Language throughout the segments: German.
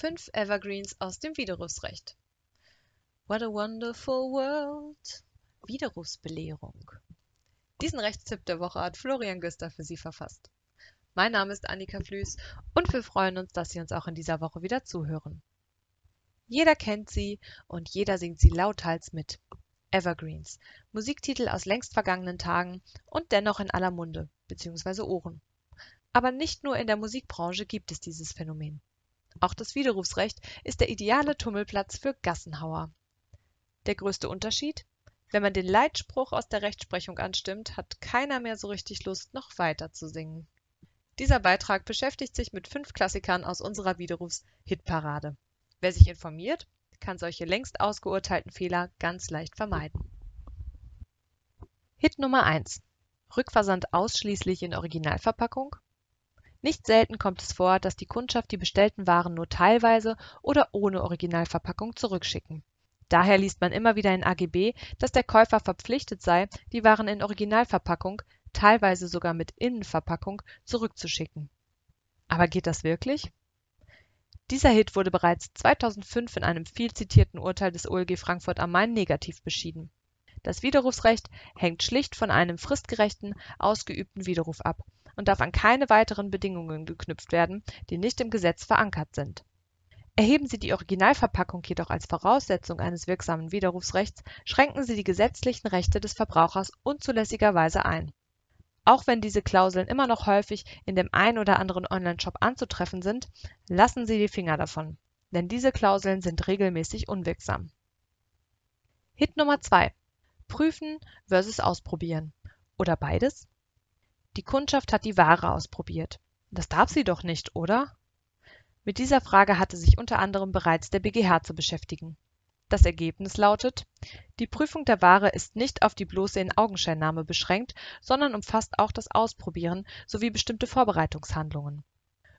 Fünf Evergreens aus dem Widerrufsrecht. What a wonderful world. Widerrufsbelehrung. Diesen Rechtstipp der Woche hat Florian Güster für Sie verfasst. Mein Name ist Annika Flüß und wir freuen uns, dass Sie uns auch in dieser Woche wieder zuhören. Jeder kennt sie und jeder singt sie lauthals mit. Evergreens, Musiktitel aus längst vergangenen Tagen und dennoch in aller Munde bzw. Ohren. Aber nicht nur in der Musikbranche gibt es dieses Phänomen. Auch das Widerrufsrecht ist der ideale Tummelplatz für Gassenhauer. Der größte Unterschied? Wenn man den Leitspruch aus der Rechtsprechung anstimmt, hat keiner mehr so richtig Lust, noch weiter zu singen. Dieser Beitrag beschäftigt sich mit fünf Klassikern aus unserer Widerrufs-Hitparade. Wer sich informiert, kann solche längst ausgeurteilten Fehler ganz leicht vermeiden. Hit Nummer 1. Rückversand ausschließlich in Originalverpackung? Nicht selten kommt es vor, dass die Kundschaft die bestellten Waren nur teilweise oder ohne Originalverpackung zurückschicken. Daher liest man immer wieder in AGB, dass der Käufer verpflichtet sei, die Waren in Originalverpackung, teilweise sogar mit Innenverpackung, zurückzuschicken. Aber geht das wirklich? Dieser Hit wurde bereits 2005 in einem viel zitierten Urteil des OLG Frankfurt am Main negativ beschieden. Das Widerrufsrecht hängt schlicht von einem fristgerechten, ausgeübten Widerruf ab und darf an keine weiteren Bedingungen geknüpft werden, die nicht im Gesetz verankert sind. Erheben Sie die Originalverpackung jedoch als Voraussetzung eines wirksamen Widerrufsrechts, schränken Sie die gesetzlichen Rechte des Verbrauchers unzulässigerweise ein. Auch wenn diese Klauseln immer noch häufig in dem ein oder anderen Onlineshop anzutreffen sind, lassen Sie die Finger davon, denn diese Klauseln sind regelmäßig unwirksam. Hit Nummer 2. Prüfen versus ausprobieren. Oder beides? Die Kundschaft hat die Ware ausprobiert. Das darf sie doch nicht, oder? Mit dieser Frage hatte sich unter anderem bereits der BGH zu beschäftigen. Das Ergebnis lautet: Die Prüfung der Ware ist nicht auf die bloße In-Augenscheinnahme beschränkt, sondern umfasst auch das Ausprobieren sowie bestimmte Vorbereitungshandlungen.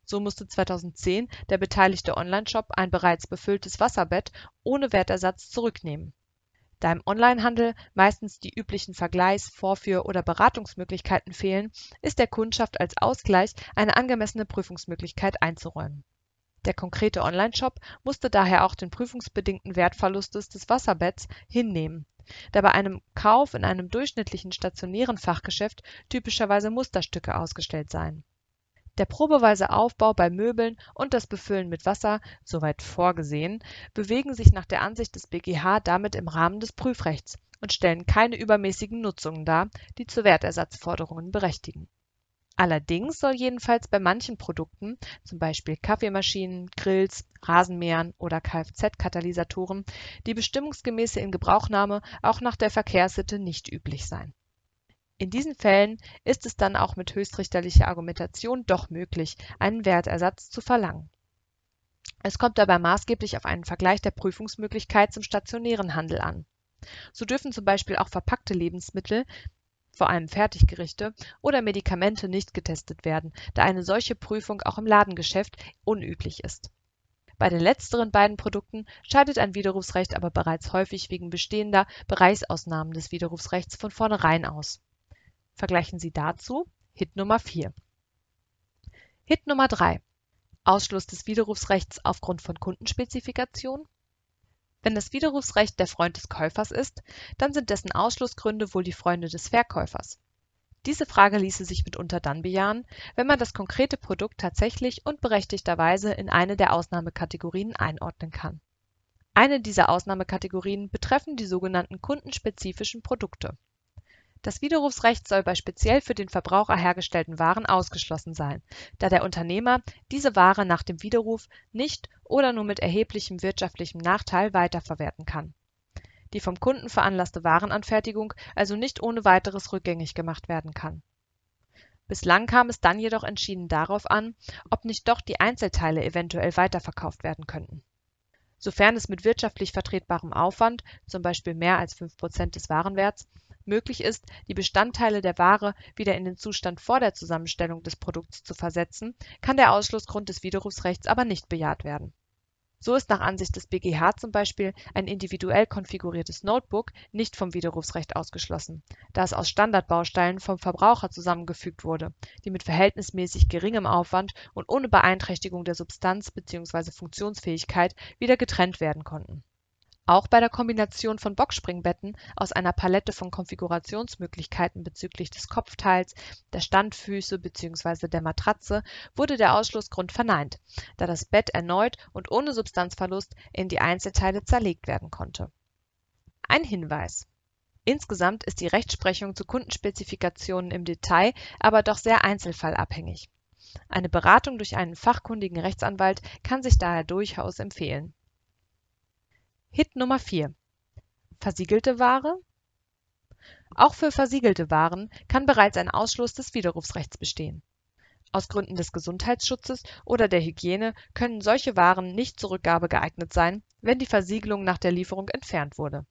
So musste 2010 der beteiligte Onlineshop ein bereits befülltes Wasserbett ohne Wertersatz zurücknehmen da im Onlinehandel meistens die üblichen Vergleichs Vorführ oder Beratungsmöglichkeiten fehlen, ist der Kundschaft als Ausgleich eine angemessene Prüfungsmöglichkeit einzuräumen. Der konkrete Onlineshop musste daher auch den prüfungsbedingten Wertverlust des Wasserbetts hinnehmen, da bei einem Kauf in einem durchschnittlichen stationären Fachgeschäft typischerweise Musterstücke ausgestellt seien der probeweise Aufbau bei Möbeln und das Befüllen mit Wasser, soweit vorgesehen, bewegen sich nach der Ansicht des BgH damit im Rahmen des Prüfrechts und stellen keine übermäßigen Nutzungen dar, die zu Wertersatzforderungen berechtigen. Allerdings soll jedenfalls bei manchen Produkten zum Beispiel Kaffeemaschinen, Grills, Rasenmähern oder Kfz-Katalysatoren die bestimmungsgemäße Ingebrauchnahme auch nach der Verkehrssitte nicht üblich sein in diesen Fällen ist es dann auch mit höchstrichterlicher Argumentation doch möglich, einen Wertersatz zu verlangen. Es kommt dabei maßgeblich auf einen Vergleich der Prüfungsmöglichkeit zum stationären Handel an. So dürfen zum Beispiel auch verpackte Lebensmittel vor allem Fertiggerichte oder Medikamente nicht getestet werden, da eine solche Prüfung auch im Ladengeschäft unüblich ist. Bei den letzteren beiden Produkten scheidet ein Widerrufsrecht aber bereits häufig wegen bestehender Bereichsausnahmen des Widerrufsrechts von vornherein aus Vergleichen Sie dazu Hit Nummer 4. Hit Nummer 3. Ausschluss des Widerrufsrechts aufgrund von Kundenspezifikation. Wenn das Widerrufsrecht der Freund des Käufers ist, dann sind dessen Ausschlussgründe wohl die Freunde des Verkäufers. Diese Frage ließe sich mitunter dann bejahen, wenn man das konkrete Produkt tatsächlich und berechtigterweise in eine der Ausnahmekategorien einordnen kann. Eine dieser Ausnahmekategorien betreffen die sogenannten kundenspezifischen Produkte das Widerrufsrecht soll bei speziell für den Verbraucher hergestellten Waren ausgeschlossen sein, da der Unternehmer diese Ware nach dem Widerruf nicht oder nur mit erheblichem wirtschaftlichem Nachteil weiterverwerten kann. Die vom Kunden veranlasste Warenanfertigung also nicht ohne weiteres rückgängig gemacht werden kann. Bislang kam es dann jedoch entschieden darauf an, ob nicht doch die Einzelteile eventuell weiterverkauft werden könnten. Sofern es mit wirtschaftlich vertretbarem Aufwand, zum Beispiel mehr als 5 Prozent des Warenwerts möglich ist, die Bestandteile der Ware wieder in den Zustand vor der Zusammenstellung des Produkts zu versetzen, kann der Ausschlussgrund des Widerrufsrechts aber nicht bejaht werden. So ist nach Ansicht des BGH zum Beispiel ein individuell konfiguriertes Notebook nicht vom Widerrufsrecht ausgeschlossen, da es aus Standardbausteinen vom Verbraucher zusammengefügt wurde, die mit verhältnismäßig geringem Aufwand und ohne Beeinträchtigung der Substanz bzw. Funktionsfähigkeit wieder getrennt werden konnten auch bei der Kombination von Boxspringbetten aus einer Palette von Konfigurationsmöglichkeiten bezüglich des Kopfteils, der Standfüße bzw. der Matratze wurde der Ausschlussgrund verneint, da das Bett erneut und ohne Substanzverlust in die Einzelteile zerlegt werden konnte. Ein Hinweis Insgesamt ist die Rechtsprechung zu Kundenspezifikationen im Detail aber doch sehr einzelfallabhängig. Eine Beratung durch einen fachkundigen Rechtsanwalt kann sich daher durchaus empfehlen Hit Nummer 4: Versiegelte Ware Auch für versiegelte Waren kann bereits ein Ausschluss des Widerrufsrechts bestehen. Aus Gründen des Gesundheitsschutzes oder der Hygiene können solche Waren nicht zur Rückgabe geeignet sein, wenn die Versiegelung nach der Lieferung entfernt wurde.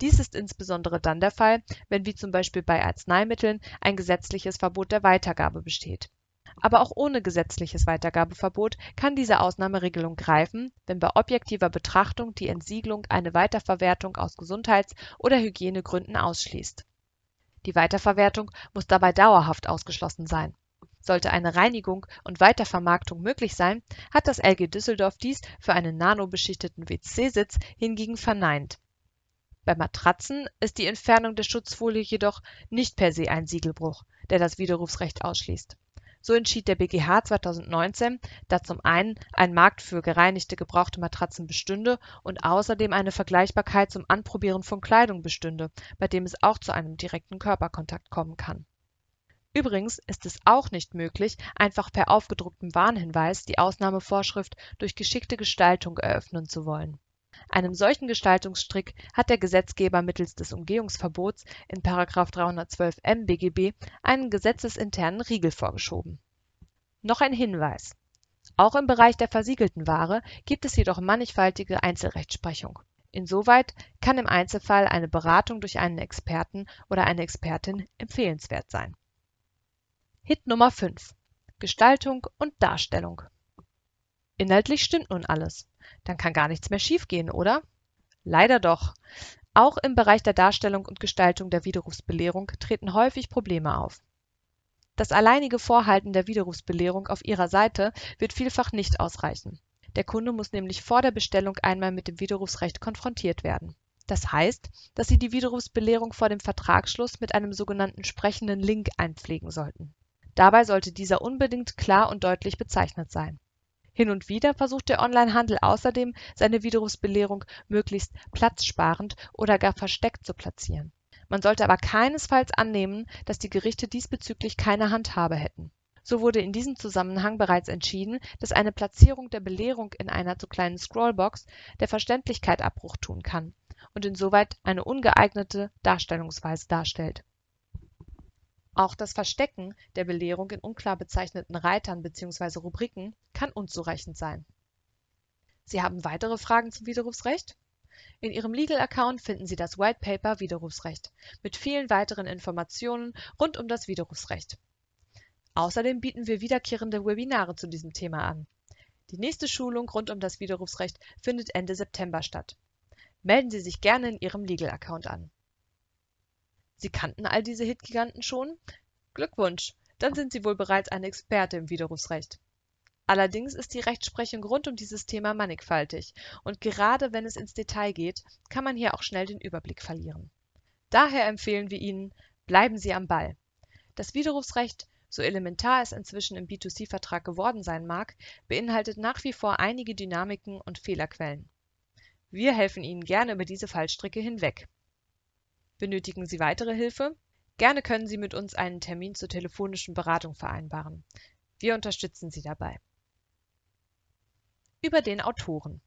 Dies ist insbesondere dann der Fall, wenn wie zum Beispiel bei Arzneimitteln ein gesetzliches Verbot der Weitergabe besteht aber auch ohne gesetzliches Weitergabeverbot kann diese Ausnahmeregelung greifen, wenn bei objektiver Betrachtung die Entsiegelung eine Weiterverwertung aus Gesundheits oder Hygienegründen ausschließt. Die Weiterverwertung muss dabei dauerhaft ausgeschlossen sein. Sollte eine Reinigung und Weitervermarktung möglich sein, hat das LG Düsseldorf dies für einen nanobeschichteten WC-Sitz hingegen verneint. Bei Matratzen ist die Entfernung der Schutzfolie jedoch nicht per se ein Siegelbruch, der das Widerrufsrecht ausschließt so entschied der BgH 2019, da zum einen ein Markt für gereinigte gebrauchte Matratzen bestünde und außerdem eine Vergleichbarkeit zum Anprobieren von Kleidung bestünde, bei dem es auch zu einem direkten Körperkontakt kommen kann. Übrigens ist es auch nicht möglich, einfach per aufgedrucktem Warnhinweis die Ausnahmevorschrift durch geschickte Gestaltung eröffnen zu wollen einem solchen Gestaltungstrick hat der Gesetzgeber mittels des Umgehungsverbots in § 312m BGB einen gesetzesinternen Riegel vorgeschoben. Noch ein Hinweis: Auch im Bereich der versiegelten Ware gibt es jedoch mannigfaltige Einzelrechtsprechung. Insoweit kann im Einzelfall eine Beratung durch einen Experten oder eine Expertin empfehlenswert sein. Hit Nummer 5: Gestaltung und Darstellung Inhaltlich stimmt nun alles dann kann gar nichts mehr schiefgehen, oder? Leider doch. Auch im Bereich der Darstellung und Gestaltung der Widerrufsbelehrung treten häufig Probleme auf. Das alleinige Vorhalten der Widerrufsbelehrung auf ihrer Seite wird vielfach nicht ausreichen. Der Kunde muss nämlich vor der Bestellung einmal mit dem Widerrufsrecht konfrontiert werden. Das heißt, dass Sie die Widerrufsbelehrung vor dem Vertragsschluss mit einem sogenannten sprechenden Link einpflegen sollten. Dabei sollte dieser unbedingt klar und deutlich bezeichnet sein hin und wieder versucht der Onlinehandel außerdem, seine Widerrufsbelehrung möglichst platzsparend oder gar versteckt zu platzieren. Man sollte aber keinesfalls annehmen, dass die Gerichte diesbezüglich keine Handhabe hätten. So wurde in diesem Zusammenhang bereits entschieden, dass eine Platzierung der Belehrung in einer zu kleinen Scrollbox der Verständlichkeit Abbruch tun kann und insoweit eine ungeeignete Darstellungsweise darstellt auch das Verstecken der Belehrung in unklar bezeichneten Reitern bzw. Rubriken kann unzureichend sein. Sie haben weitere Fragen zum Widerrufsrecht? In Ihrem Legal Account finden Sie das White Paper Widerrufsrecht mit vielen weiteren Informationen rund um das Widerrufsrecht. Außerdem bieten wir wiederkehrende Webinare zu diesem Thema an. Die nächste Schulung rund um das Widerrufsrecht findet Ende September statt. Melden Sie sich gerne in Ihrem Legal Account an. Sie kannten all diese Hitgiganten schon? Glückwunsch, dann sind Sie wohl bereits eine Experte im Widerrufsrecht. Allerdings ist die Rechtsprechung rund um dieses Thema mannigfaltig und gerade wenn es ins Detail geht, kann man hier auch schnell den Überblick verlieren. Daher empfehlen wir Ihnen, bleiben Sie am Ball. Das Widerrufsrecht, so elementar es inzwischen im B2C-Vertrag geworden sein mag, beinhaltet nach wie vor einige Dynamiken und Fehlerquellen. Wir helfen Ihnen gerne über diese Fallstricke hinweg. Benötigen Sie weitere Hilfe? Gerne können Sie mit uns einen Termin zur telefonischen Beratung vereinbaren. Wir unterstützen Sie dabei. Über den Autoren.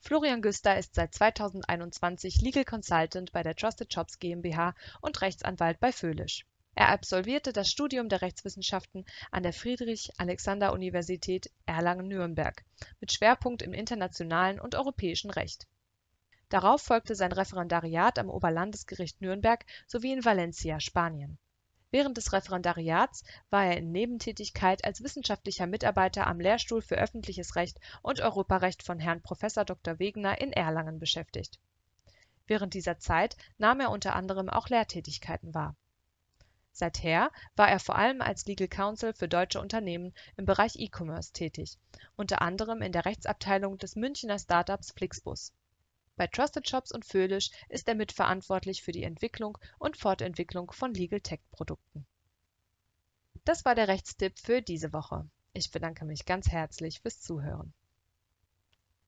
Florian Güster ist seit 2021 Legal Consultant bei der Trusted Shops GmbH und Rechtsanwalt bei Föhlisch. Er absolvierte das Studium der Rechtswissenschaften an der Friedrich-Alexander-Universität Erlangen-Nürnberg mit Schwerpunkt im internationalen und europäischen Recht Darauf folgte sein Referendariat am Oberlandesgericht Nürnberg sowie in Valencia, Spanien. Während des Referendariats war er in Nebentätigkeit als wissenschaftlicher Mitarbeiter am Lehrstuhl für Öffentliches Recht und Europarecht von Herrn Prof. Dr. Wegener in Erlangen beschäftigt. Während dieser Zeit nahm er unter anderem auch Lehrtätigkeiten wahr. Seither war er vor allem als Legal Counsel für deutsche Unternehmen im Bereich E-Commerce tätig, unter anderem in der Rechtsabteilung des Münchner Startups Flixbus. Bei Trusted Shops und Föhlisch ist er mitverantwortlich für die Entwicklung und Fortentwicklung von Legal Tech Produkten. Das war der Rechtstipp für diese Woche. Ich bedanke mich ganz herzlich fürs Zuhören